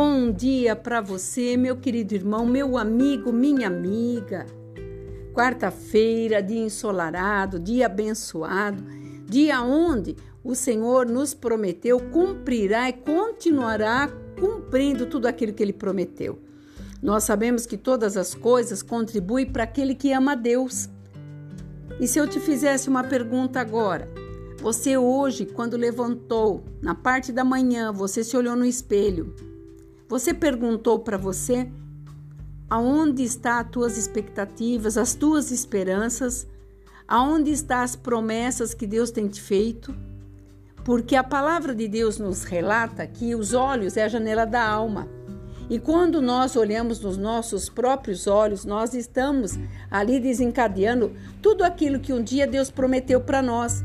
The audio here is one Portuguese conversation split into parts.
Bom dia para você, meu querido irmão, meu amigo, minha amiga. Quarta-feira, dia ensolarado, dia abençoado, dia onde o Senhor nos prometeu cumprirá e continuará cumprindo tudo aquilo que ele prometeu. Nós sabemos que todas as coisas contribuem para aquele que ama a Deus. E se eu te fizesse uma pergunta agora? Você hoje, quando levantou, na parte da manhã, você se olhou no espelho você perguntou para você aonde está as tuas expectativas, as tuas esperanças, aonde estão as promessas que Deus tem te feito? Porque a palavra de Deus nos relata que os olhos é a janela da alma. E quando nós olhamos nos nossos próprios olhos, nós estamos ali desencadeando tudo aquilo que um dia Deus prometeu para nós.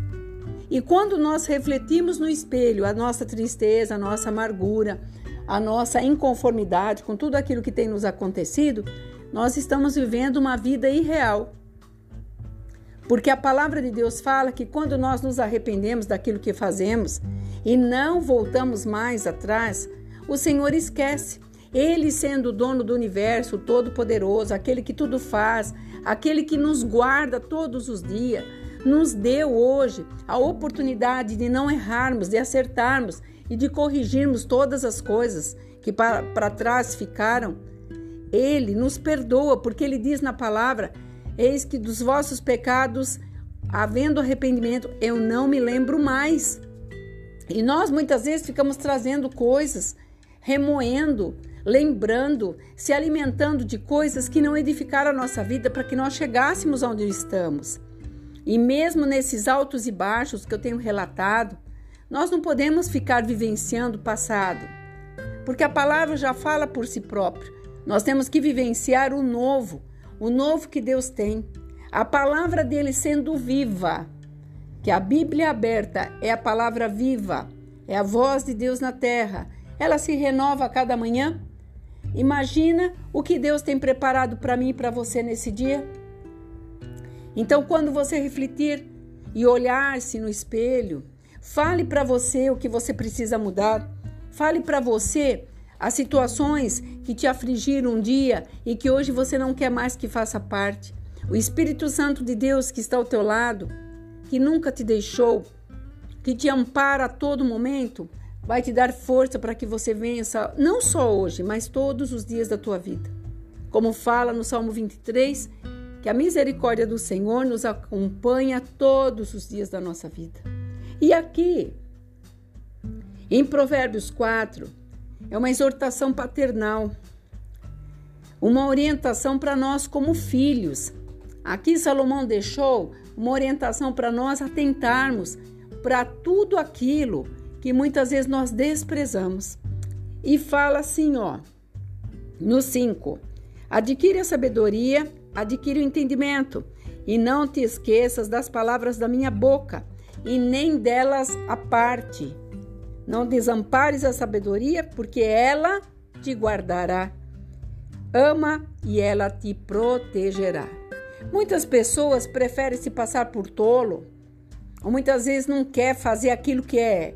E quando nós refletimos no espelho a nossa tristeza, a nossa amargura, a nossa inconformidade com tudo aquilo que tem nos acontecido, nós estamos vivendo uma vida irreal. Porque a palavra de Deus fala que quando nós nos arrependemos daquilo que fazemos e não voltamos mais atrás, o Senhor esquece. Ele, sendo o dono do universo, todo-poderoso, aquele que tudo faz, aquele que nos guarda todos os dias, nos deu hoje a oportunidade de não errarmos, de acertarmos e de corrigirmos todas as coisas que para trás ficaram. Ele nos perdoa, porque ele diz na palavra: Eis que dos vossos pecados, havendo arrependimento, eu não me lembro mais. E nós muitas vezes ficamos trazendo coisas, remoendo, lembrando, se alimentando de coisas que não edificaram a nossa vida para que nós chegássemos onde estamos. E mesmo nesses altos e baixos que eu tenho relatado, nós não podemos ficar vivenciando o passado, porque a palavra já fala por si própria. Nós temos que vivenciar o novo, o novo que Deus tem. A palavra dele sendo viva, que a Bíblia aberta é a palavra viva, é a voz de Deus na terra. Ela se renova a cada manhã. Imagina o que Deus tem preparado para mim e para você nesse dia. Então, quando você refletir e olhar-se no espelho, Fale para você o que você precisa mudar. Fale para você as situações que te afligiram um dia e que hoje você não quer mais que faça parte. O Espírito Santo de Deus que está ao teu lado, que nunca te deixou, que te ampara a todo momento, vai te dar força para que você vença, não só hoje, mas todos os dias da tua vida. Como fala no Salmo 23, que a misericórdia do Senhor nos acompanha todos os dias da nossa vida. E aqui, em Provérbios 4, é uma exortação paternal, uma orientação para nós como filhos. Aqui Salomão deixou uma orientação para nós atentarmos para tudo aquilo que muitas vezes nós desprezamos. E fala assim, ó, no 5: Adquire a sabedoria, adquire o entendimento, e não te esqueças das palavras da minha boca e nem delas a parte. Não desampares a sabedoria, porque ela te guardará. Ama e ela te protegerá. Muitas pessoas preferem se passar por tolo, ou muitas vezes não quer fazer aquilo que é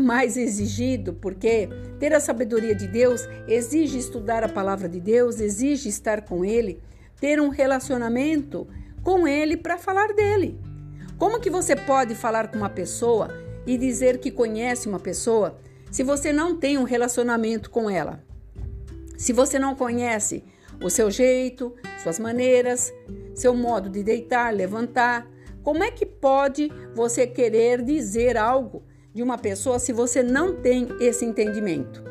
mais exigido, porque ter a sabedoria de Deus exige estudar a palavra de Deus, exige estar com Ele, ter um relacionamento com Ele para falar dele. Como que você pode falar com uma pessoa e dizer que conhece uma pessoa se você não tem um relacionamento com ela? Se você não conhece o seu jeito, suas maneiras, seu modo de deitar, levantar, como é que pode você querer dizer algo de uma pessoa se você não tem esse entendimento?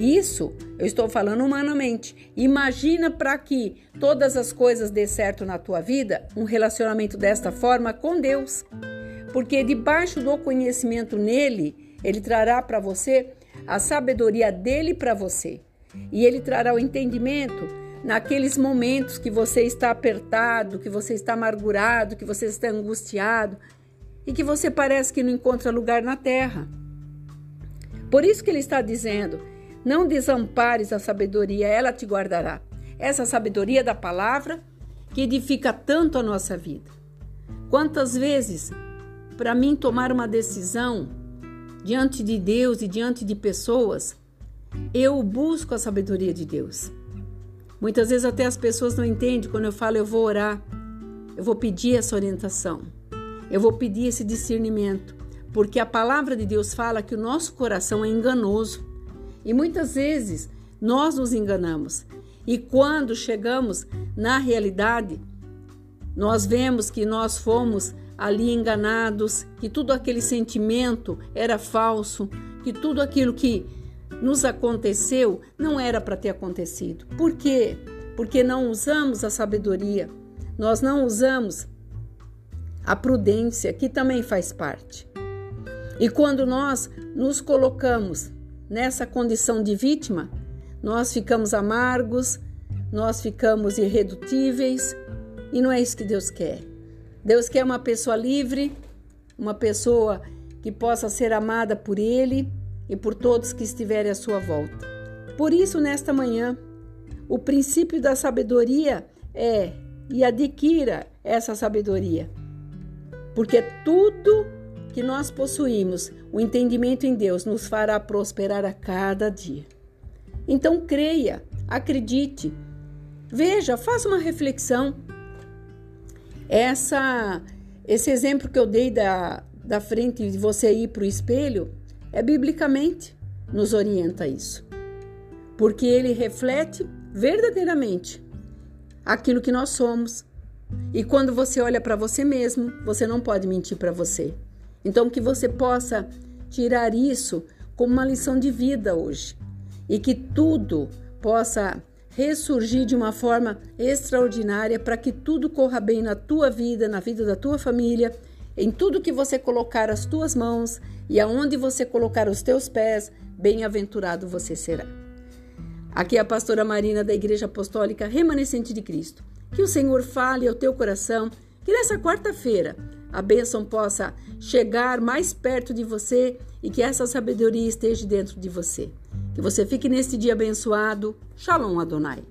Isso eu estou falando humanamente. Imagina para que todas as coisas dê certo na tua vida, um relacionamento desta forma com Deus. Porque debaixo do conhecimento nele, ele trará para você a sabedoria dele para você. E ele trará o entendimento naqueles momentos que você está apertado, que você está amargurado, que você está angustiado e que você parece que não encontra lugar na terra. Por isso que ele está dizendo: não desampares a sabedoria, ela te guardará. Essa sabedoria da palavra que edifica tanto a nossa vida. Quantas vezes, para mim tomar uma decisão diante de Deus e diante de pessoas, Eu busco a sabedoria de Deus. Muitas vezes até as pessoas não entendem quando eu falo eu vou orar, eu vou pedir essa orientação, eu vou pedir esse discernimento, porque a palavra de Deus fala que o nosso coração é enganoso e muitas vezes nós nos enganamos. E quando chegamos na realidade, nós vemos que nós fomos ali enganados, que tudo aquele sentimento era falso, que tudo aquilo que nos aconteceu não era para ter acontecido. Por quê? Porque não usamos a sabedoria, nós não usamos a prudência, que também faz parte. E quando nós nos colocamos nessa condição de vítima, nós ficamos amargos, nós ficamos irredutíveis, e não é isso que Deus quer. Deus quer uma pessoa livre, uma pessoa que possa ser amada por Ele e por todos que estiverem à sua volta. Por isso, nesta manhã, o princípio da sabedoria é e adquira essa sabedoria, porque tudo que nós possuímos, o entendimento em Deus, nos fará prosperar a cada dia. Então, creia, acredite, veja, faça uma reflexão. Essa, esse exemplo que eu dei da, da frente de você ir para o espelho é biblicamente nos orienta isso. Porque ele reflete verdadeiramente aquilo que nós somos. E quando você olha para você mesmo, você não pode mentir para você. Então que você possa tirar isso como uma lição de vida hoje e que tudo possa ressurgir de uma forma extraordinária para que tudo corra bem na tua vida, na vida da tua família em tudo que você colocar as tuas mãos e aonde você colocar os teus pés, bem-aventurado você será. Aqui é a pastora Marina da Igreja Apostólica Remanescente de Cristo. Que o Senhor fale ao teu coração, que nessa quarta-feira a bênção possa chegar mais perto de você e que essa sabedoria esteja dentro de você. Que você fique neste dia abençoado. Shalom Adonai.